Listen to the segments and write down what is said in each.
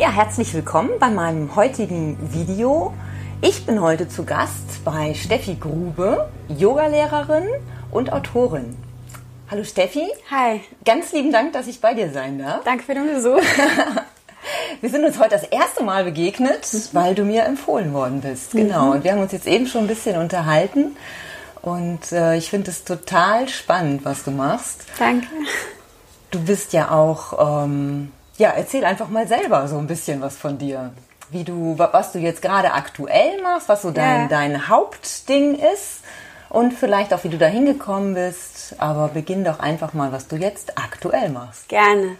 Ja, herzlich willkommen bei meinem heutigen Video. Ich bin heute zu Gast bei Steffi Grube, Yogalehrerin und Autorin. Hallo Steffi. Hi. Ganz lieben Dank, dass ich bei dir sein darf. Danke für den Besuch. wir sind uns heute das erste Mal begegnet, mhm. weil du mir empfohlen worden bist. Genau. Mhm. Und wir haben uns jetzt eben schon ein bisschen unterhalten. Und äh, ich finde es total spannend, was du machst. Danke. Du bist ja auch, ähm, ja, erzähl einfach mal selber so ein bisschen was von dir. Wie du, was du jetzt gerade aktuell machst, was so dein, ja. dein Hauptding ist und vielleicht auch, wie du da hingekommen bist. Aber beginn doch einfach mal, was du jetzt aktuell machst. Gerne.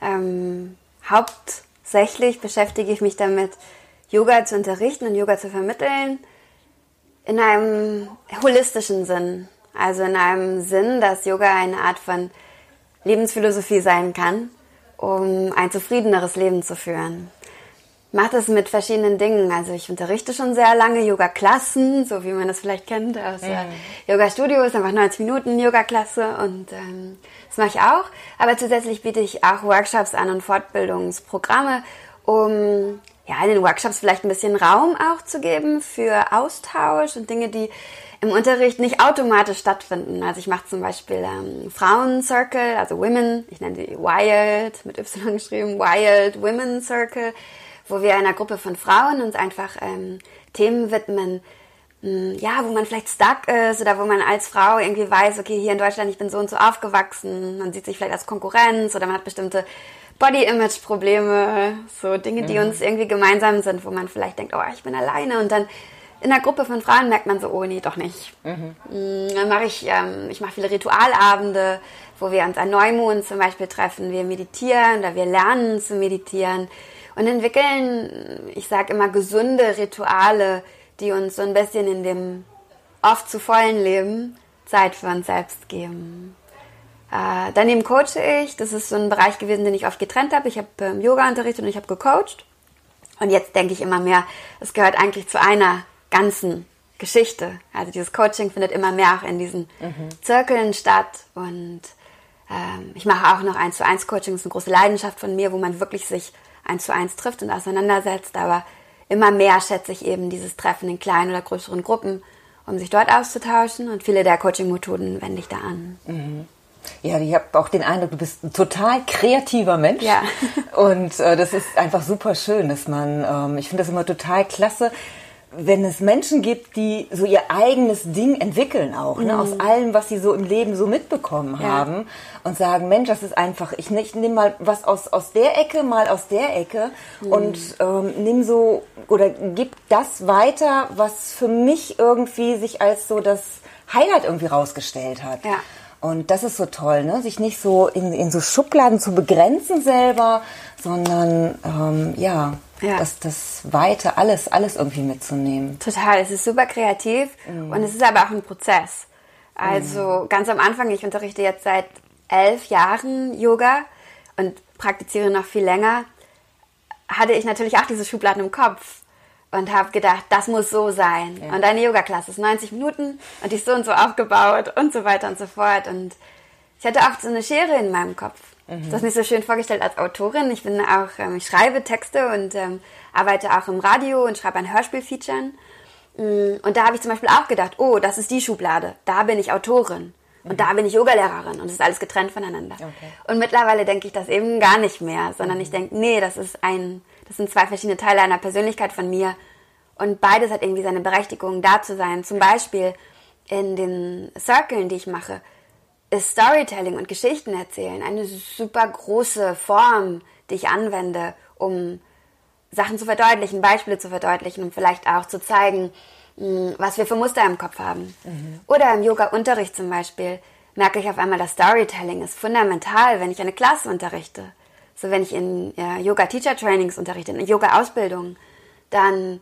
Ähm, hauptsächlich beschäftige ich mich damit, Yoga zu unterrichten und Yoga zu vermitteln in einem holistischen Sinn. Also in einem Sinn, dass Yoga eine Art von Lebensphilosophie sein kann, um ein zufriedeneres Leben zu führen. Mache das mit verschiedenen Dingen. Also ich unterrichte schon sehr lange Yoga-Klassen, so wie man das vielleicht kennt aus mhm. Yoga-Studios, einfach 90 Minuten Yoga-Klasse und ähm, das mache ich auch. Aber zusätzlich biete ich auch Workshops an und Fortbildungsprogramme, um ja, in den Workshops vielleicht ein bisschen Raum auch zu geben für Austausch und Dinge, die im Unterricht nicht automatisch stattfinden. Also ich mache zum Beispiel ähm, Frauen-Circle, also Women, ich nenne die Wild, mit Y geschrieben, Wild Women Circle, wo wir einer Gruppe von Frauen uns einfach ähm, Themen widmen, mh, hm, ja, wo man vielleicht stuck ist oder wo man als Frau irgendwie weiß, okay, hier in Deutschland, ich bin so und so aufgewachsen, man sieht sich vielleicht als Konkurrenz oder man hat bestimmte Body-Image-Probleme, so Dinge, die mhm. uns irgendwie gemeinsam sind, wo man vielleicht denkt, oh, ich bin alleine und dann in einer Gruppe von Frauen merkt man so, oh nee, doch nicht. Mhm. Mm, dann mache ich, ähm, ich mache viele Ritualabende, wo wir uns an Neumond zum Beispiel treffen. Wir meditieren oder wir lernen zu meditieren und entwickeln, ich sage immer, gesunde Rituale, die uns so ein bisschen in dem oft zu vollen Leben Zeit für uns selbst geben. Äh, daneben coache ich. Das ist so ein Bereich gewesen, den ich oft getrennt habe. Ich habe ähm, Yoga unterrichtet und ich habe gecoacht. Und jetzt denke ich immer mehr, es gehört eigentlich zu einer ganzen Geschichte. Also dieses Coaching findet immer mehr auch in diesen mhm. Zirkeln statt. Und ähm, ich mache auch noch eins zu eins Coaching. Das ist eine große Leidenschaft von mir, wo man wirklich sich eins zu eins trifft und auseinandersetzt. Aber immer mehr schätze ich eben dieses Treffen in kleinen oder größeren Gruppen, um sich dort auszutauschen. Und viele der Coaching-Methoden wende ich da an. Mhm. Ja, ich habe auch den Eindruck, du bist ein total kreativer Mensch. Ja. Und äh, das ist einfach super schön, dass man, ähm, ich finde das immer total klasse, wenn es Menschen gibt, die so ihr eigenes Ding entwickeln auch, ne, aus mhm. allem, was sie so im Leben so mitbekommen ja. haben und sagen, Mensch, das ist einfach, ich, ich nehme mal was aus, aus der Ecke, mal aus der Ecke mhm. und ähm, nimm so oder gib das weiter, was für mich irgendwie sich als so das Highlight irgendwie rausgestellt hat. Ja. Und das ist so toll, ne? sich nicht so in, in so Schubladen zu begrenzen selber, sondern ähm, ja, ja. Das, das Weite, alles, alles irgendwie mitzunehmen. Total, es ist super kreativ mhm. und es ist aber auch ein Prozess. Also mhm. ganz am Anfang, ich unterrichte jetzt seit elf Jahren Yoga und praktiziere noch viel länger, hatte ich natürlich auch diese Schubladen im Kopf und habe gedacht, das muss so sein. Ja. Und eine Yoga-Klasse ist 90 Minuten und die ist so und so aufgebaut und so weiter und so fort. Und ich hatte auch so eine Schere in meinem Kopf. Mhm. Das ist nicht so schön vorgestellt als Autorin. Ich bin auch, ähm, ich schreibe Texte und ähm, arbeite auch im Radio und schreibe an Hörspielfeaturen. Mm, und da habe ich zum Beispiel auch gedacht, oh, das ist die Schublade. Da bin ich Autorin. Und mhm. da bin ich Yogalehrerin und es ist alles getrennt voneinander. Okay. Und mittlerweile denke ich das eben gar nicht mehr, sondern mhm. ich denke, nee, das ist ein, das sind zwei verschiedene Teile einer Persönlichkeit von mir. Und beides hat irgendwie seine Berechtigung, da zu sein. Zum Beispiel in den Circlen, die ich mache, ist Storytelling und Geschichten erzählen eine super große Form, die ich anwende, um Sachen zu verdeutlichen, Beispiele zu verdeutlichen und vielleicht auch zu zeigen, hm, was wir für Muster im Kopf haben. Mhm. Oder im Yoga-Unterricht zum Beispiel merke ich auf einmal, dass Storytelling ist fundamental, wenn ich eine Klasse unterrichte. So wenn ich in ja, Yoga-Teacher-Trainings unterrichte, in Yoga-Ausbildung, dann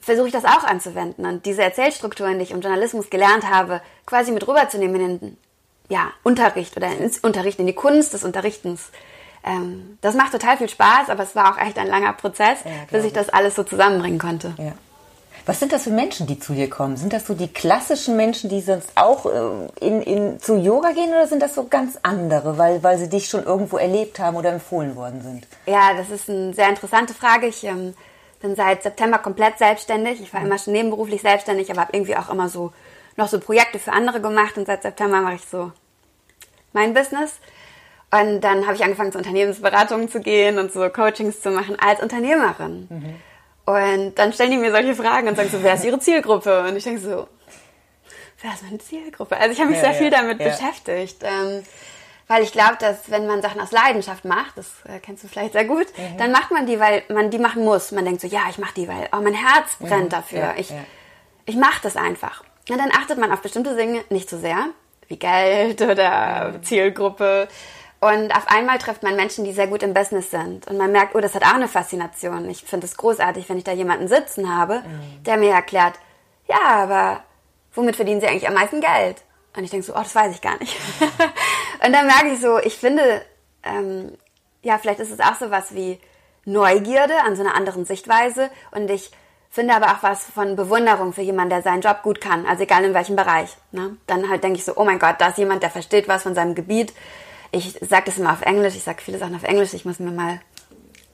versuche ich das auch anzuwenden und diese Erzählstrukturen, die ich im Journalismus gelernt habe, quasi mit rüberzunehmen in den ja, Unterricht oder ins Unterrichten, in die Kunst des Unterrichtens. Ähm, das macht total viel Spaß, aber es war auch echt ein langer Prozess, ja, bis ich das alles so zusammenbringen konnte. Ja. Was sind das für Menschen, die zu dir kommen? Sind das so die klassischen Menschen, die sonst auch äh, in, in, zu Yoga gehen oder sind das so ganz andere, weil, weil sie dich schon irgendwo erlebt haben oder empfohlen worden sind? Ja, das ist eine sehr interessante Frage. Ich ähm, bin seit September komplett selbstständig. Ich war immer schon nebenberuflich selbstständig, aber habe irgendwie auch immer so noch so Projekte für andere gemacht und seit September mache ich so mein Business. Und dann habe ich angefangen, zu Unternehmensberatungen zu gehen und so Coachings zu machen als Unternehmerin. Mhm. Und dann stellen die mir solche Fragen und sagen so, wer ist ihre Zielgruppe? Und ich denke so, wer ist meine Zielgruppe? Also ich habe mich ja, sehr ja, viel damit ja. beschäftigt. Ähm, weil ich glaube, dass wenn man Sachen aus Leidenschaft macht, das äh, kennst du vielleicht sehr gut, mhm. dann macht man die, weil man die machen muss. Man denkt so, ja, ich mache die, weil oh, mein Herz brennt dafür. ich ich mache das einfach. Und dann achtet man auf bestimmte Dinge nicht so sehr, wie Geld oder. Zielgruppe. Und auf einmal trifft man Menschen, die sehr gut im Business sind. Und man merkt, oh, das hat auch eine Faszination. Ich finde es großartig, wenn ich da jemanden sitzen habe, der mir erklärt, ja, aber womit verdienen sie eigentlich am meisten Geld? Und ich denke so, oh, das weiß ich gar nicht. und dann merke ich so, ich finde, ähm, ja, vielleicht ist es auch so was wie Neugierde an so einer anderen Sichtweise. Und ich finde aber auch was von Bewunderung für jemanden, der seinen Job gut kann, also egal in welchem Bereich. Ne? Dann halt denke ich so, oh mein Gott, da ist jemand, der versteht was von seinem Gebiet ich sage das immer auf Englisch, ich sage viele Sachen auf Englisch, ich muss mir mal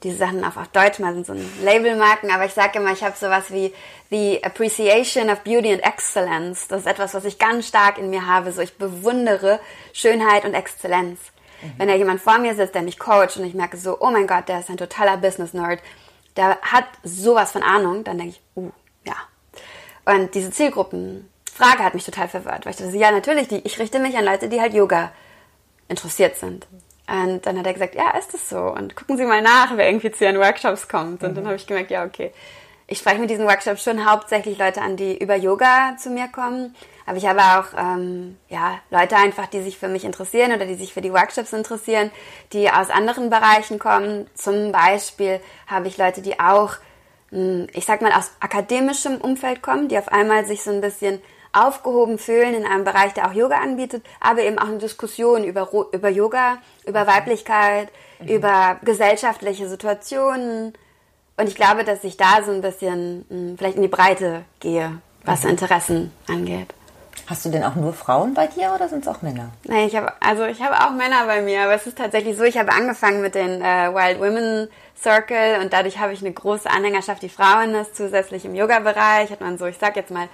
diese Sachen auf, auf Deutsch mal so ein Label marken, aber ich sage immer, ich habe sowas wie the appreciation of beauty and excellence. Das ist etwas, was ich ganz stark in mir habe. So, ich bewundere Schönheit und Exzellenz. Mhm. Wenn da jemand vor mir sitzt, der mich coacht und ich merke so, oh mein Gott, der ist ein totaler Business-Nerd, der hat sowas von Ahnung, dann denke ich, uh, ja. Und diese Zielgruppenfrage hat mich total verwirrt, weil ich dachte, ja, natürlich, die, ich richte mich an Leute, die halt Yoga interessiert sind. Und dann hat er gesagt, ja, ist es so. Und gucken Sie mal nach, wer irgendwie zu Ihren Workshops kommt. Und mhm. dann habe ich gemerkt, ja, okay. Ich spreche mit diesen Workshops schon hauptsächlich Leute an, die über Yoga zu mir kommen. Aber ich habe auch ähm, ja, Leute einfach, die sich für mich interessieren oder die sich für die Workshops interessieren, die aus anderen Bereichen kommen. Zum Beispiel habe ich Leute, die auch, hm, ich sag mal, aus akademischem Umfeld kommen, die auf einmal sich so ein bisschen aufgehoben fühlen in einem Bereich, der auch Yoga anbietet, aber eben auch eine Diskussion über, über Yoga, über Weiblichkeit, mhm. über gesellschaftliche Situationen. Und ich glaube, dass ich da so ein bisschen hm, vielleicht in die Breite gehe, was mhm. Interessen angeht. Hast du denn auch nur Frauen bei dir oder sind es auch Männer? Nein, ich habe also ich habe auch Männer bei mir, aber es ist tatsächlich so, ich habe angefangen mit den äh, Wild Women Circle und dadurch habe ich eine große Anhängerschaft, die Frauen ist, zusätzlich im Yoga-Bereich hat man so, ich sag jetzt mal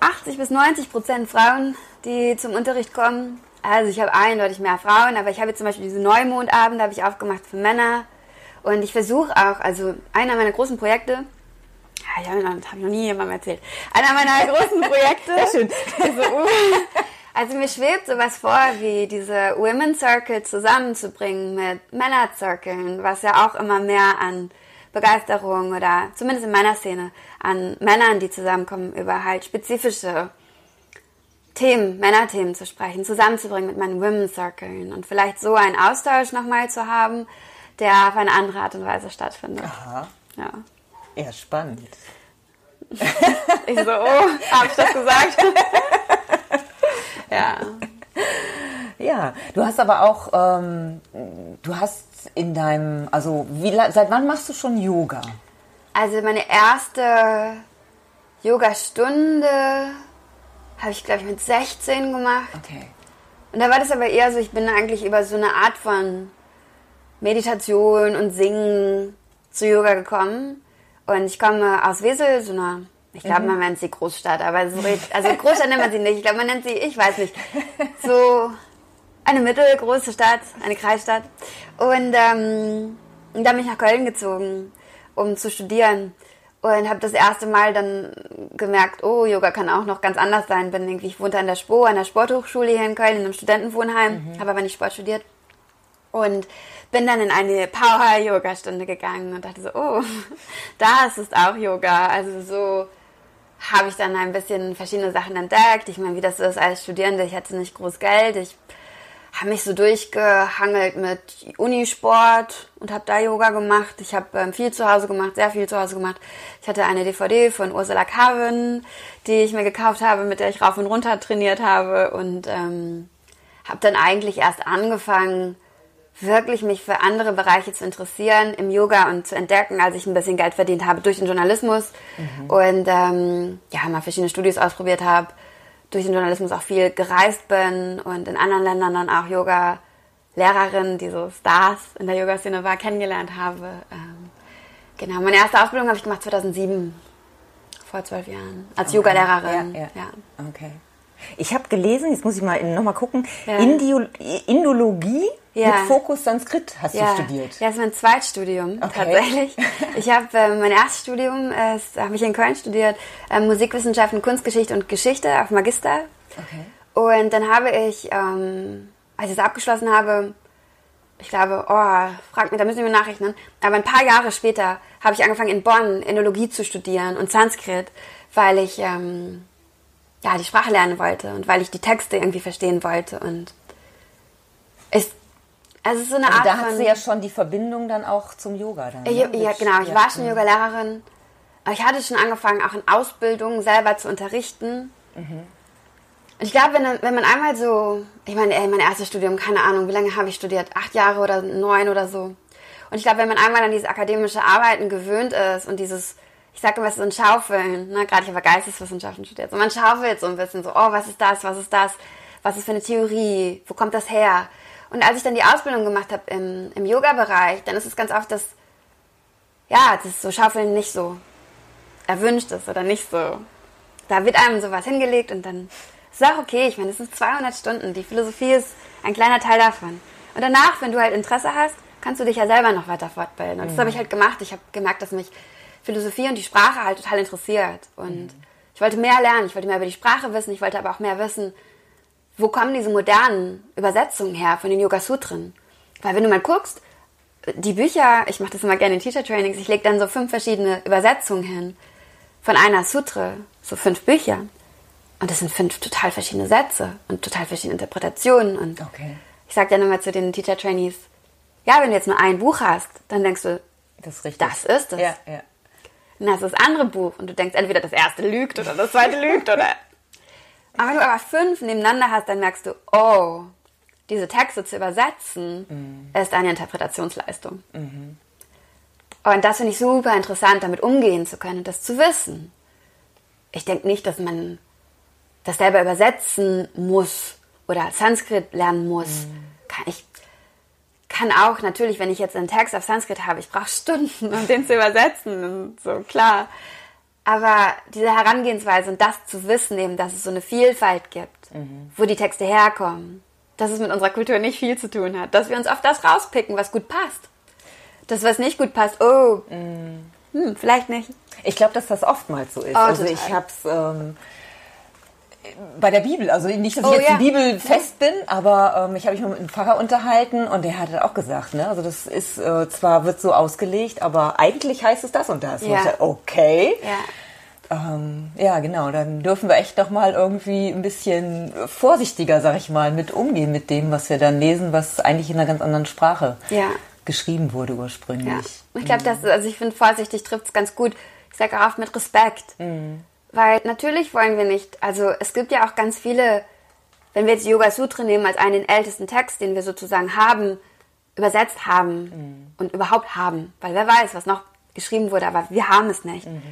80 bis 90 Prozent Frauen, die zum Unterricht kommen. Also ich habe eindeutig mehr Frauen, aber ich habe jetzt zum Beispiel diese Neumondabende habe ich aufgemacht für Männer. Und ich versuche auch, also einer meiner großen Projekte, ja, ich habe hab ich noch nie jemandem erzählt, einer meiner großen Projekte, Sehr schön. Also, mir schwebt sowas vor, wie diese Women Circle zusammenzubringen mit Männer Circles, was ja auch immer mehr an Begeisterung oder zumindest in meiner Szene an Männern, die zusammenkommen, über halt spezifische Themen, Männerthemen zu sprechen, zusammenzubringen mit meinen Women's Circles und vielleicht so einen Austausch nochmal zu haben, der auf eine andere Art und Weise stattfindet. Aha. Ja. Ja, spannend. ich so, oh, hab ich das gesagt? ja. Ja, du hast aber auch, ähm, du hast in deinem, also wie, seit wann machst du schon Yoga? Also meine erste Yoga-Stunde habe ich, glaube ich, mit 16 gemacht. Okay. Und da war das aber eher so, ich bin eigentlich über so eine Art von Meditation und Singen zu Yoga gekommen. Und ich komme aus Wesel, so einer, ich glaube, mhm. man nennt sie Großstadt, aber so, also Großstadt nennt man sie nicht. Ich glaube, man nennt sie, ich weiß nicht, so eine mittelgroße Stadt, eine Kreisstadt. Und ähm, dann bin ich nach Köln gezogen, um zu studieren. Und habe das erste Mal dann gemerkt, oh, Yoga kann auch noch ganz anders sein. Bin irgendwie, ich wohnte an der SPO, an der Sporthochschule hier in Köln, in einem Studentenwohnheim, mhm. habe aber nicht Sport studiert. Und bin dann in eine Power-Yoga-Stunde gegangen und dachte so, oh, das ist auch Yoga. Also so habe ich dann ein bisschen verschiedene Sachen entdeckt. Ich meine, wie das ist als Studierende, ich hatte nicht groß Geld. Ich habe mich so durchgehangelt mit Unisport und habe da Yoga gemacht. Ich habe ähm, viel zu Hause gemacht, sehr viel zu Hause gemacht. Ich hatte eine DVD von Ursula Carven, die ich mir gekauft habe, mit der ich rauf und runter trainiert habe und ähm, habe dann eigentlich erst angefangen, wirklich mich für andere Bereiche zu interessieren im Yoga und zu entdecken, als ich ein bisschen Geld verdient habe durch den Journalismus mhm. und ähm, ja, mal verschiedene Studios ausprobiert habe, durch den Journalismus auch viel gereist bin und in anderen Ländern dann auch Yoga Lehrerin, die so Stars in der Yoga-Szene war, kennengelernt habe. Ähm, genau, meine erste Ausbildung habe ich gemacht 2007, vor zwölf Jahren, als okay. Yoga-Lehrerin. Ja, ja. ja. Okay. Ich habe gelesen, jetzt muss ich mal nochmal gucken, ja. Indologie ja. mit Fokus Sanskrit hast ja. du studiert. Ja, das ist mein Zweitstudium okay. tatsächlich. Ich habe äh, mein erstes Studium, äh, habe ich in Köln studiert, äh, Musikwissenschaften, Kunstgeschichte und Geschichte auf Magister. Okay. Und dann habe ich ähm, als ich es abgeschlossen habe, ich glaube, oh, frag mich, da müssen wir nachrechnen. Aber ein paar Jahre später habe ich angefangen in Bonn Enologie zu studieren und Sanskrit, weil ich ähm, ja die Sprache lernen wollte und weil ich die Texte irgendwie verstehen wollte und es also so eine also Art da hat sie ja schon die Verbindung dann auch zum Yoga dann. Ne? Ja, ja, genau. Ich ja. war schon Yoga-Lehrerin. Ich hatte schon angefangen, auch in Ausbildung selber zu unterrichten. Mhm. Ich glaube, wenn, wenn man einmal so, ich meine, ey, mein erstes Studium, keine Ahnung, wie lange habe ich studiert? Acht Jahre oder neun oder so. Und ich glaube, wenn man einmal an dieses akademische Arbeiten gewöhnt ist und dieses, ich sage immer, so ein Schaufeln, ne? gerade ich habe Geisteswissenschaften studiert, so man schaufelt so ein bisschen so, oh, was ist das, was ist das, was ist für eine Theorie, wo kommt das her? Und als ich dann die Ausbildung gemacht habe im, im Yoga-Bereich, dann ist es ganz oft, dass, ja, das so Schaufeln nicht so erwünscht ist oder nicht so. Da wird einem sowas hingelegt und dann ist auch okay. Ich meine, es sind 200 Stunden. Die Philosophie ist ein kleiner Teil davon. Und danach, wenn du halt Interesse hast, kannst du dich ja selber noch weiter fortbilden. Und mhm. das habe ich halt gemacht. Ich habe gemerkt, dass mich Philosophie und die Sprache halt total interessiert. Und mhm. ich wollte mehr lernen. Ich wollte mehr über die Sprache wissen. Ich wollte aber auch mehr wissen, wo kommen diese modernen Übersetzungen her von den Yoga Sutren? Weil wenn du mal guckst, die Bücher, ich mache das immer gerne in Teacher Trainings, ich lege dann so fünf verschiedene Übersetzungen hin von einer Sutre, so fünf Bücher. Und das sind fünf total verschiedene Sätze und total verschiedene Interpretationen. Und okay. ich sage dann immer zu den Teacher Trainees, ja, wenn du jetzt nur ein Buch hast, dann denkst du, das ist, richtig. das ist es. Ja, ja. Und das ist das andere Buch und du denkst entweder das erste lügt oder das zweite lügt oder. Aber wenn du aber fünf nebeneinander hast, dann merkst du, oh, diese Texte zu übersetzen mhm. ist eine Interpretationsleistung. Mhm. Und das finde ich super interessant, damit umgehen zu können und das zu wissen. Ich denke nicht, dass man das selber übersetzen muss oder Sanskrit lernen muss. Mhm. Ich kann auch natürlich, wenn ich jetzt einen Text auf Sanskrit habe, ich brauche Stunden, um den zu übersetzen und so klar. Aber diese Herangehensweise und das zu wissen, eben, dass es so eine Vielfalt gibt, mhm. wo die Texte herkommen, dass es mit unserer Kultur nicht viel zu tun hat, dass wir uns auf das rauspicken, was gut passt. Das, was nicht gut passt, oh, mhm. hm, vielleicht nicht. Ich glaube, dass das oftmals so ist. Oh, also total. ich habe es ähm, bei der Bibel. Also nicht, dass ich oh, jetzt ja. die Bibel fest bin, aber ähm, ich habe mich mal mit einem Pfarrer unterhalten und der hat auch gesagt, ne, also das ist äh, zwar wird so ausgelegt, aber eigentlich heißt es das und das. Ja. Und ich dachte, okay. Ja. Ähm, ja, genau. Dann dürfen wir echt doch mal irgendwie ein bisschen vorsichtiger, sag ich mal, mit umgehen mit dem, was wir dann lesen, was eigentlich in einer ganz anderen Sprache ja. geschrieben wurde ursprünglich. Ich glaube, mhm. das, also ich finde vorsichtig trifft es ganz gut. Ich sage auch oft mit Respekt. Mhm. Weil natürlich wollen wir nicht, also es gibt ja auch ganz viele, wenn wir jetzt Yoga Sutra nehmen als einen den ältesten Text, den wir sozusagen haben, übersetzt haben mhm. und überhaupt haben, weil wer weiß, was noch geschrieben wurde, aber wir haben es nicht. Mhm.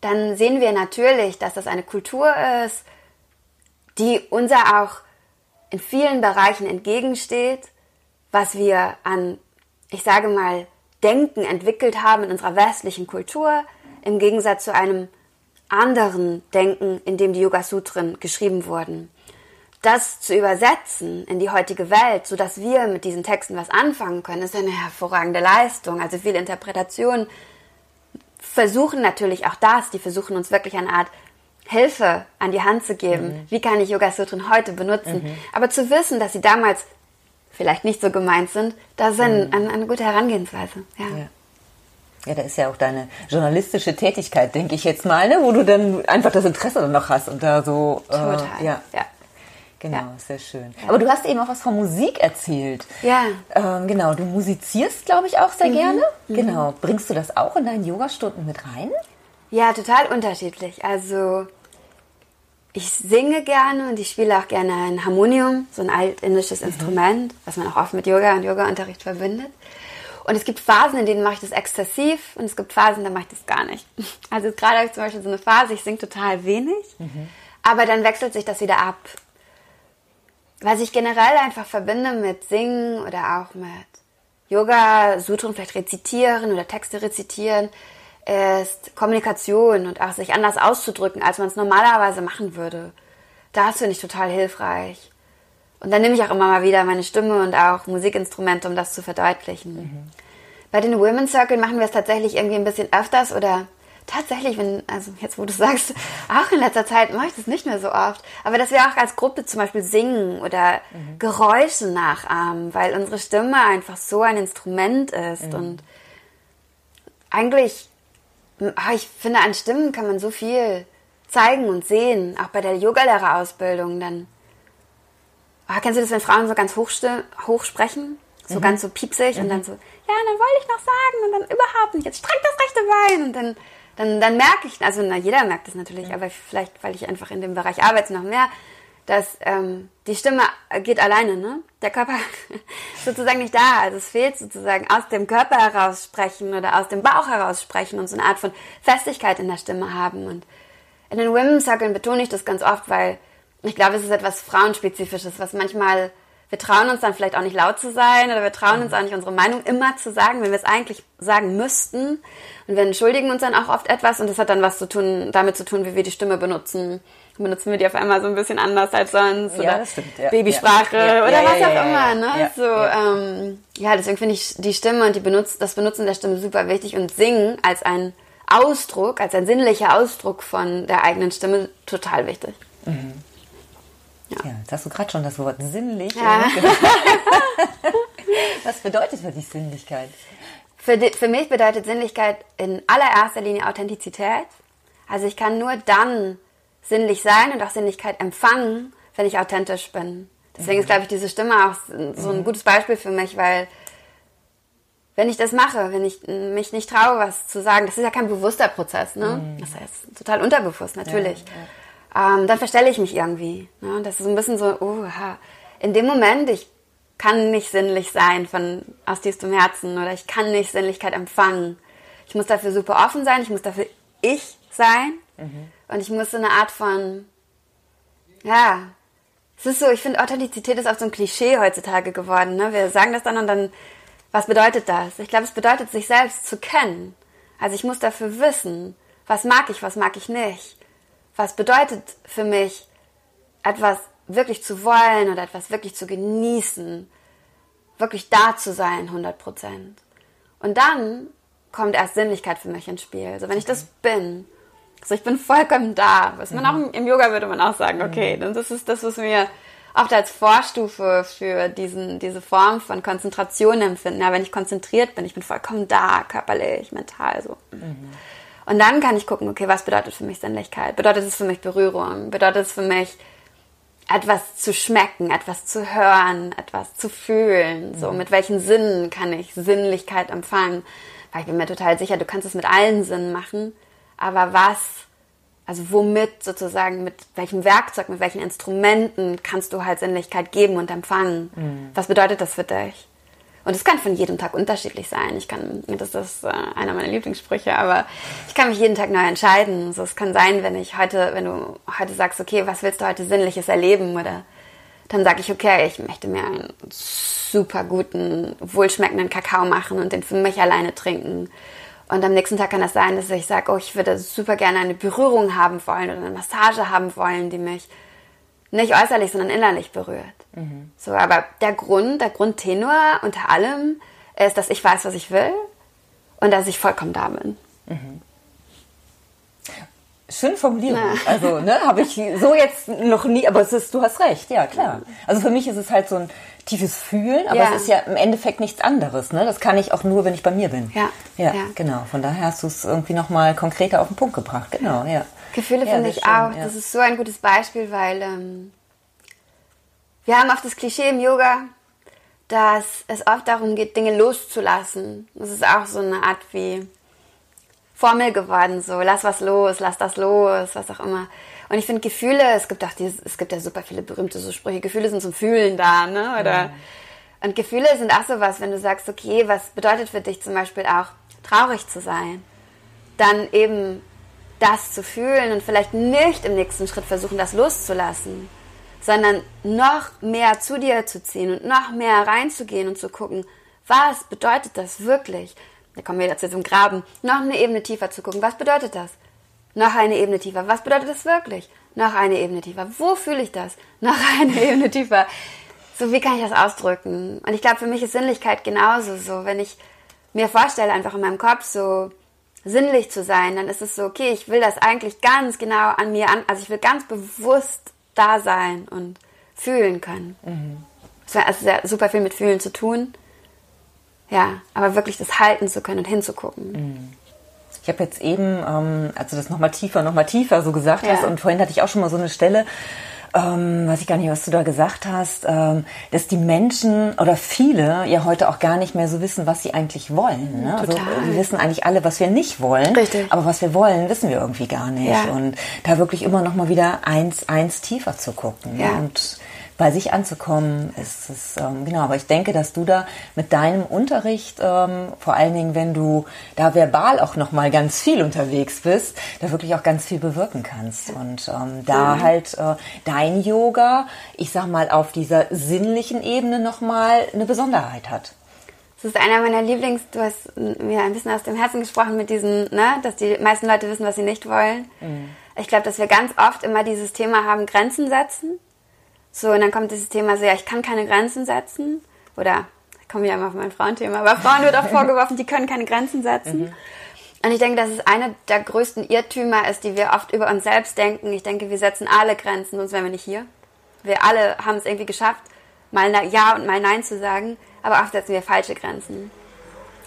Dann sehen wir natürlich, dass das eine Kultur ist, die unser auch in vielen Bereichen entgegensteht, was wir an, ich sage mal, Denken entwickelt haben in unserer westlichen Kultur, im Gegensatz zu einem anderen Denken, in dem die Yoga Sutren geschrieben wurden. Das zu übersetzen in die heutige Welt, so dass wir mit diesen Texten was anfangen können, ist eine hervorragende Leistung. Also viele Interpretationen versuchen natürlich auch das, die versuchen uns wirklich eine Art Hilfe an die Hand zu geben. Mhm. Wie kann ich Yoga Sutren heute benutzen? Mhm. Aber zu wissen, dass sie damals vielleicht nicht so gemeint sind, das ist ein, mhm. eine, eine, gute Herangehensweise. ja. ja. Ja, da ist ja auch deine journalistische Tätigkeit, denke ich jetzt mal, ne? wo du dann einfach das Interesse dann noch hast und da so. Äh, Total. ja. ja. Genau, ja. sehr schön. Aber du hast eben auch was von Musik erzählt. Ja. Ähm, genau, du musizierst, glaube ich, auch sehr mhm. gerne. Mhm. Genau. Bringst du das auch in deinen Yogastunden mit rein? Ja, total unterschiedlich. Also ich singe gerne und ich spiele auch gerne ein Harmonium, so ein altindisches mhm. Instrument, was man auch oft mit Yoga und Yoga-Unterricht verbindet. Und es gibt Phasen, in denen mache ich das exzessiv und es gibt Phasen, da mache ich das gar nicht. Also gerade habe ich zum Beispiel so eine Phase, ich singe total wenig, mhm. aber dann wechselt sich das wieder ab. Was ich generell einfach verbinde mit Singen oder auch mit Yoga, Sutren vielleicht rezitieren oder Texte rezitieren, ist Kommunikation und auch sich anders auszudrücken, als man es normalerweise machen würde. Das finde ich total hilfreich. Und dann nehme ich auch immer mal wieder meine Stimme und auch Musikinstrumente, um das zu verdeutlichen. Mhm. Bei den Women's Circle machen wir es tatsächlich irgendwie ein bisschen öfters oder tatsächlich, wenn, also jetzt wo du sagst, auch in letzter Zeit mache ich das nicht mehr so oft, aber dass wir auch als Gruppe zum Beispiel singen oder mhm. Geräusche nachahmen, weil unsere Stimme einfach so ein Instrument ist mhm. und eigentlich, ah, ich finde, an Stimmen kann man so viel zeigen und sehen, auch bei der Yogalehrerausbildung dann Oh, kennst du das, wenn Frauen so ganz hoch, hoch sprechen? So mhm. ganz so piepsig mhm. und dann so, ja, dann wollte ich noch sagen und dann überhaupt nicht, jetzt streck das rechte Bein und dann, dann, dann merke ich, also na, jeder merkt das natürlich, mhm. aber vielleicht, weil ich einfach in dem Bereich arbeite noch mehr, dass ähm, die Stimme geht alleine, ne? Der Körper ist sozusagen nicht da. Also es fehlt sozusagen aus dem Körper heraus sprechen oder aus dem Bauch heraus sprechen und so eine Art von Festigkeit in der Stimme haben. Und in den Women's Circles betone ich das ganz oft, weil ich glaube, es ist etwas Frauenspezifisches, was manchmal, wir trauen uns dann vielleicht auch nicht laut zu sein oder wir trauen uns auch nicht unsere Meinung immer zu sagen, wenn wir es eigentlich sagen müssten. Und wir entschuldigen uns dann auch oft etwas und das hat dann was zu tun, damit zu tun, wie wir die Stimme benutzen. Benutzen wir die auf einmal so ein bisschen anders als sonst ja, oder stimmt, ja, Babysprache ja, oder was auch immer. Ne? so, Ähm, ja, deswegen finde ich die Stimme und die Benutz das Benutzen der Stimme super wichtig und Singen als ein Ausdruck, als ein sinnlicher Ausdruck von der eigenen Stimme total wichtig. Mhm. Ja. ja, jetzt hast du gerade schon das Wort sinnlich. Ja. Was bedeutet für dich Sinnlichkeit? Für, die, für mich bedeutet Sinnlichkeit in allererster Linie Authentizität. Also ich kann nur dann sinnlich sein und auch Sinnlichkeit empfangen, wenn ich authentisch bin. Deswegen mhm. ist, glaube ich, diese Stimme auch so ein mhm. gutes Beispiel für mich, weil wenn ich das mache, wenn ich mich nicht traue, was zu sagen, das ist ja kein bewusster Prozess, ne? Mhm. Das heißt, total unterbewusst, natürlich. Ja, ja ähm, dann verstelle ich mich irgendwie. Ne? Das ist ein bisschen so, oh, in dem Moment, ich kann nicht sinnlich sein von aus tiefstem Herzen oder ich kann nicht Sinnlichkeit empfangen. Ich muss dafür super offen sein, ich muss dafür ich sein mhm. und ich muss so eine Art von, ja, es ist so, ich finde Authentizität ist auch so ein Klischee heutzutage geworden. Ne? Wir sagen das dann und dann, was bedeutet das? Ich glaube, es bedeutet, sich selbst zu kennen. Also ich muss dafür wissen, was mag ich, was mag ich nicht was bedeutet für mich, etwas wirklich zu wollen oder etwas wirklich zu genießen, wirklich da zu sein, 100 Prozent. Und dann kommt erst Sinnlichkeit für mich ins Spiel. Also wenn ich das bin, also ich bin vollkommen da, was man mhm. auch im Yoga würde man auch sagen, okay, mhm. das ist das, was wir oft als Vorstufe für diesen, diese Form von Konzentration empfinden. Ja, wenn ich konzentriert bin, ich bin vollkommen da, körperlich, mental so. Mhm. Und dann kann ich gucken, okay, was bedeutet für mich Sinnlichkeit? Bedeutet es für mich Berührung? Bedeutet es für mich etwas zu schmecken, etwas zu hören, etwas zu fühlen? So, mhm. mit welchen Sinnen kann ich Sinnlichkeit empfangen? Weil ich bin mir total sicher, du kannst es mit allen Sinnen machen. Aber was, also womit sozusagen, mit welchem Werkzeug, mit welchen Instrumenten kannst du halt Sinnlichkeit geben und empfangen? Mhm. Was bedeutet das für dich? Und es kann von jedem Tag unterschiedlich sein. Ich kann, das ist äh, einer meiner Lieblingssprüche, aber ich kann mich jeden Tag neu entscheiden. Also es kann sein, wenn ich heute, wenn du heute sagst, okay, was willst du heute Sinnliches erleben? Oder dann sage ich, okay, ich möchte mir einen super guten, wohlschmeckenden Kakao machen und den für mich alleine trinken. Und am nächsten Tag kann das sein, dass ich sage, oh, ich würde super gerne eine Berührung haben wollen oder eine Massage haben wollen, die mich nicht äußerlich, sondern innerlich berührt. Mhm. So, aber der Grund, der Grundtenor unter allem ist, dass ich weiß, was ich will und dass ich vollkommen da bin. Mhm. Schön formuliert. Also, ne, habe ich so jetzt noch nie, aber es ist, du hast recht, ja, klar. Also für mich ist es halt so ein tiefes Fühlen, aber ja. es ist ja im Endeffekt nichts anderes, ne? Das kann ich auch nur, wenn ich bei mir bin. Ja. Ja, ja. genau. Von daher hast du es irgendwie nochmal konkreter auf den Punkt gebracht. Genau, ja. Gefühle finde ich schön, auch. Das ist so ein gutes Beispiel, weil ähm, wir haben oft das Klischee im Yoga, dass es oft darum geht, Dinge loszulassen. Das ist auch so eine Art wie Formel geworden, so lass was los, lass das los, was auch immer. Und ich finde Gefühle, es gibt auch dieses, es gibt ja super viele berühmte so Sprüche, Gefühle sind zum Fühlen da, ne? Oder mhm. und Gefühle sind auch sowas, wenn du sagst, okay, was bedeutet für dich zum Beispiel auch traurig zu sein, dann eben das zu fühlen und vielleicht nicht im nächsten Schritt versuchen, das loszulassen, sondern noch mehr zu dir zu ziehen und noch mehr reinzugehen und zu gucken, was bedeutet das wirklich? Da kommen wir jetzt zum Graben. Noch eine Ebene tiefer zu gucken. Was bedeutet das? Noch eine Ebene tiefer. Was bedeutet das wirklich? Noch eine Ebene tiefer. Wo fühle ich das? Noch eine Ebene tiefer. So, wie kann ich das ausdrücken? Und ich glaube, für mich ist Sinnlichkeit genauso so. Wenn ich mir vorstelle, einfach in meinem Kopf so sinnlich zu sein, dann ist es so, okay, ich will das eigentlich ganz genau an mir an, also ich will ganz bewusst da sein und fühlen können. Mhm. Das hat also super viel mit Fühlen zu tun. Ja, aber wirklich das halten zu können und hinzugucken. Mhm. Ich habe jetzt eben, ähm, also das nochmal tiefer, nochmal tiefer so gesagt ja. hast und vorhin hatte ich auch schon mal so eine Stelle, ähm, weiß ich gar nicht, was du da gesagt hast, ähm, dass die Menschen oder viele ja heute auch gar nicht mehr so wissen, was sie eigentlich wollen. Ne? Also, wir wissen eigentlich alle, was wir nicht wollen, Richtig. aber was wir wollen, wissen wir irgendwie gar nicht. Ja. Und da wirklich immer noch mal wieder eins, eins tiefer zu gucken. Ja. Und bei sich anzukommen, ist es, ähm, genau. Aber ich denke, dass du da mit deinem Unterricht, ähm, vor allen Dingen, wenn du da verbal auch nochmal ganz viel unterwegs bist, da wirklich auch ganz viel bewirken kannst. Und ähm, da mhm. halt äh, dein Yoga, ich sag mal, auf dieser sinnlichen Ebene nochmal eine Besonderheit hat. Das ist einer meiner Lieblings, du hast mir ein bisschen aus dem Herzen gesprochen mit diesen, ne, dass die meisten Leute wissen, was sie nicht wollen. Mhm. Ich glaube, dass wir ganz oft immer dieses Thema haben, Grenzen setzen. So, und dann kommt dieses Thema so, ja, ich kann keine Grenzen setzen. Oder, ich komme wieder mal auf mein Frauenthema, aber Frauen wird auch vorgeworfen, die können keine Grenzen setzen. Mhm. Und ich denke, dass es eine der größten Irrtümer ist, die wir oft über uns selbst denken. Ich denke, wir setzen alle Grenzen, sonst wären wir nicht hier. Wir alle haben es irgendwie geschafft, mal Ja und mal Nein zu sagen, aber oft setzen wir falsche Grenzen.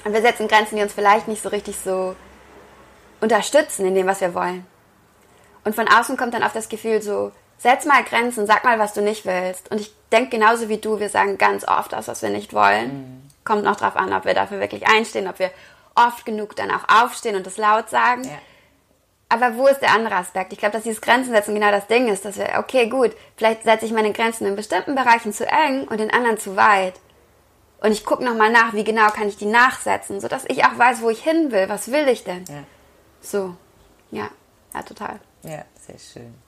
Und wir setzen Grenzen, die uns vielleicht nicht so richtig so unterstützen in dem, was wir wollen. Und von außen kommt dann oft das Gefühl so, setz mal Grenzen, sag mal, was du nicht willst. Und ich denke genauso wie du, wir sagen ganz oft das, was wir nicht wollen. Mhm. Kommt noch drauf an, ob wir dafür wirklich einstehen, ob wir oft genug dann auch aufstehen und das laut sagen. Ja. Aber wo ist der andere Aspekt? Ich glaube, dass dieses Grenzen setzen genau das Ding ist, dass wir, okay, gut, vielleicht setze ich meine Grenzen in bestimmten Bereichen zu eng und in anderen zu weit. Und ich gucke nochmal nach, wie genau kann ich die nachsetzen, sodass ich auch weiß, wo ich hin will. Was will ich denn? Ja. So, ja, ja, total. Ja, sehr schön.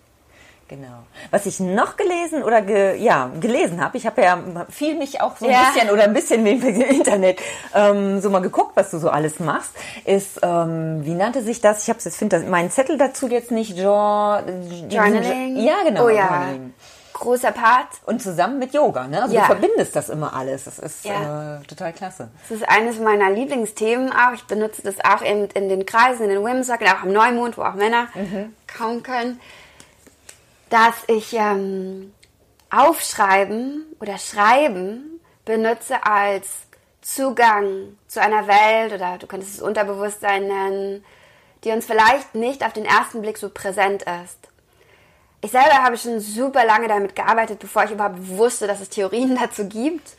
Genau. Was ich noch gelesen oder ge, ja gelesen habe, ich habe ja viel mich auch so ein ja. bisschen oder ein bisschen im Internet ähm, so mal geguckt, was du so alles machst, ist ähm, wie nannte sich das? Ich habe jetzt finde meinen Zettel dazu jetzt nicht jo, Journaling. Ja genau. Oh ja. Journaling. Großer Part. Und zusammen mit Yoga, ne? Also ja. du verbindest das immer alles. Das ist ja. äh, total klasse. Das ist eines meiner Lieblingsthemen auch. Ich benutze das auch in, in den Kreisen, in den Women's Circle, auch am Neumond, wo auch Männer mhm. kaum können dass ich ähm, Aufschreiben oder Schreiben benutze als Zugang zu einer Welt oder du könntest es Unterbewusstsein nennen, die uns vielleicht nicht auf den ersten Blick so präsent ist. Ich selber habe schon super lange damit gearbeitet, bevor ich überhaupt wusste, dass es Theorien dazu gibt.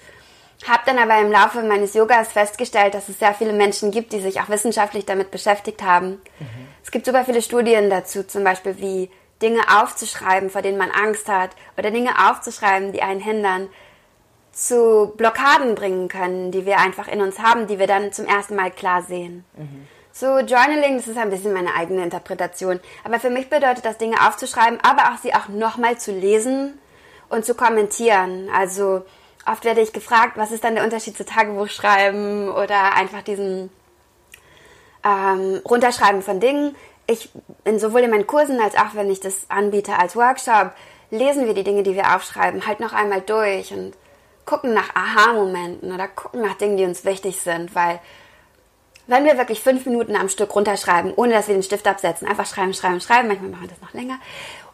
Habe dann aber im Laufe meines Yogas festgestellt, dass es sehr viele Menschen gibt, die sich auch wissenschaftlich damit beschäftigt haben. Mhm. Es gibt super viele Studien dazu, zum Beispiel wie Dinge aufzuschreiben, vor denen man Angst hat, oder Dinge aufzuschreiben, die einen hindern, zu Blockaden bringen können, die wir einfach in uns haben, die wir dann zum ersten Mal klar sehen. Mhm. So, Journaling, das ist ein bisschen meine eigene Interpretation. Aber für mich bedeutet das, Dinge aufzuschreiben, aber auch sie auch nochmal zu lesen und zu kommentieren. Also, oft werde ich gefragt, was ist dann der Unterschied zu Tagebuchschreiben oder einfach diesen ähm, Runterschreiben von Dingen ich in sowohl in meinen Kursen als auch wenn ich das anbiete als Workshop, lesen wir die Dinge, die wir aufschreiben, halt noch einmal durch und gucken nach Aha-Momenten oder gucken nach Dingen, die uns wichtig sind, weil wenn wir wirklich fünf Minuten am Stück runterschreiben, ohne dass wir den Stift absetzen, einfach schreiben, schreiben, schreiben, manchmal machen wir das noch länger,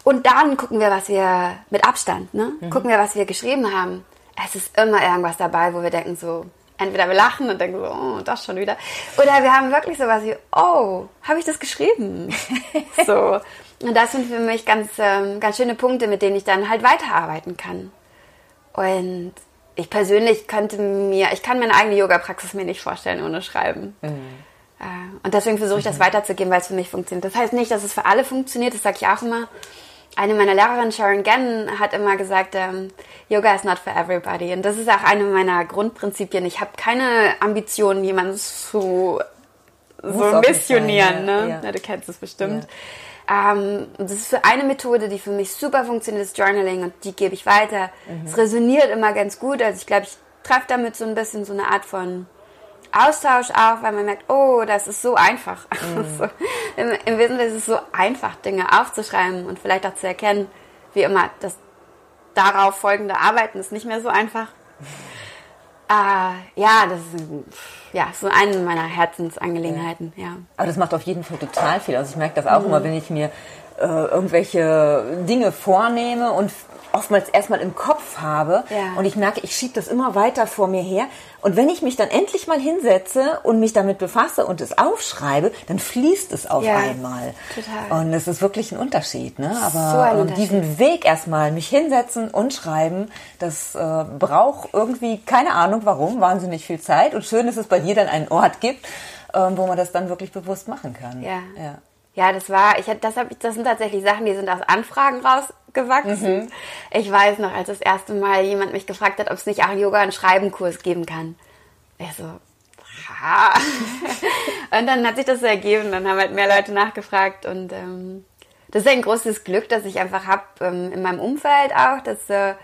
und dann gucken wir, was wir mit Abstand, ne? Mhm. Gucken wir, was wir geschrieben haben. Es ist immer irgendwas dabei, wo wir denken so, entweder wir lachen und denken so, oh, das schon wieder. Oder wir haben wirklich sowas wie, oh, habe ich das geschrieben? so. Und das sind für mich ganz, ähm, ganz schöne Punkte, mit denen ich dann halt weiterarbeiten kann. Und ich persönlich könnte mir, ich kann meine eigene Yoga-Praxis mir nicht vorstellen ohne Schreiben. Mhm. Äh, und deswegen versuche ich das mhm. weiterzugeben, weil es für mich funktioniert. Das heißt nicht, dass es für alle funktioniert, das sage ich auch immer. Eine meiner Lehrerinnen, Sharon Gannon, hat immer gesagt, ähm, Yoga is not for everybody. Und das ist auch eine meiner Grundprinzipien. Ich habe keine Ambitionen, jemanden zu so missionieren. Sein, ja. Ne? Ja. du kennst es bestimmt. Ja. Ähm, das ist für eine Methode, die für mich super funktioniert, ist Journaling und die gebe ich weiter. Mhm. Es resoniert immer ganz gut. Also ich glaube, ich treffe damit so ein bisschen so eine Art von Austausch auch, weil man merkt, oh, das ist so einfach. Mhm. so, im, Im Wesentlichen ist es so einfach, Dinge aufzuschreiben und vielleicht auch zu erkennen, wie immer, das darauf folgende Arbeiten ist nicht mehr so einfach. Äh, ja, das ist ja, so eine meiner Herzensangelegenheiten, ja. Aber das macht auf jeden Fall total viel. Also ich merke das auch mhm. immer, wenn ich mir äh, irgendwelche Dinge vornehme und oftmals erstmal im Kopf habe ja. und ich merke, ich schiebe das immer weiter vor mir her. Und wenn ich mich dann endlich mal hinsetze und mich damit befasse und es aufschreibe, dann fließt es auf ja, einmal. Total. Und es ist wirklich ein Unterschied. Ne? Aber so ähm, diesen Weg erstmal, mich hinsetzen und schreiben, das äh, braucht irgendwie, keine Ahnung warum, wahnsinnig viel Zeit. Und schön, dass es bei dir dann einen Ort gibt, ähm, wo man das dann wirklich bewusst machen kann. Ja. ja. Ja, das war, ich das, hab, das sind tatsächlich Sachen, die sind aus Anfragen rausgewachsen. Mhm. Ich weiß noch, als das erste Mal jemand mich gefragt hat, ob es nicht auch Yoga- und Schreibenkurs geben kann. Ich so, ha. und dann hat sich das so ergeben, dann haben halt mehr Leute nachgefragt und ähm, das ist ein großes Glück, dass ich einfach habe ähm, in meinem Umfeld auch, dass äh,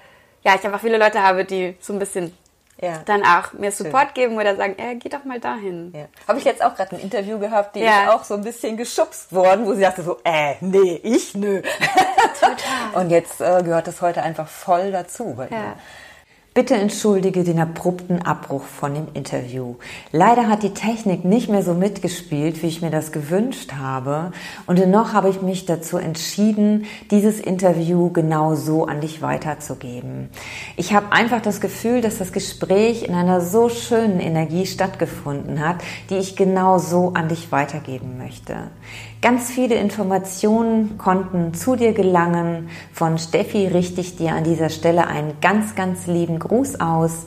ja, ich einfach viele Leute habe, die so ein bisschen ja. dann auch mir Support Schön. geben oder sagen, äh, geh doch mal dahin. Ja. Habe ich jetzt auch gerade ein Interview gehabt, die ja. ist auch so ein bisschen geschubst worden, wo sie sagte so, äh, nee, ich nö. Total. Und jetzt äh, gehört das heute einfach voll dazu bei ihr. Bitte entschuldige den abrupten Abbruch von dem Interview. Leider hat die Technik nicht mehr so mitgespielt, wie ich mir das gewünscht habe. Und dennoch habe ich mich dazu entschieden, dieses Interview genau so an dich weiterzugeben. Ich habe einfach das Gefühl, dass das Gespräch in einer so schönen Energie stattgefunden hat, die ich genau so an dich weitergeben möchte. Ganz viele Informationen konnten zu dir gelangen. Von Steffi richte ich dir an dieser Stelle einen ganz, ganz lieben Gruß aus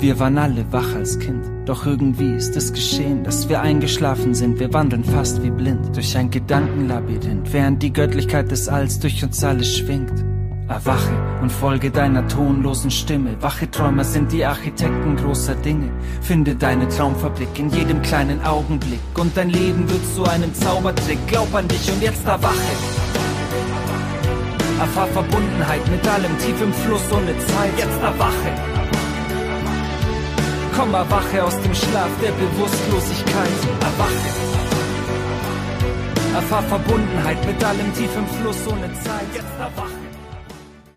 Wir waren alle wach als Kind. Doch irgendwie ist es geschehen, dass wir eingeschlafen sind. Wir wandeln fast wie blind durch ein Gedankenlabyrinth, während die Göttlichkeit des Alls durch uns alle schwingt. Erwache und folge deiner tonlosen Stimme. Wache Träumer sind die Architekten großer Dinge. Finde deine Traumfabrik in jedem kleinen Augenblick. Und dein Leben wird zu einem Zaubertrick. Glaub an dich und jetzt erwache. Erfahr Verbundenheit mit allem tief im Fluss ohne Zeit. Jetzt erwache. Komm, erwache aus dem Schlaf der Bewusstlosigkeit. Erwache. Erfahr Verbundenheit mit allem tief im Fluss ohne Zeit. Jetzt erwache.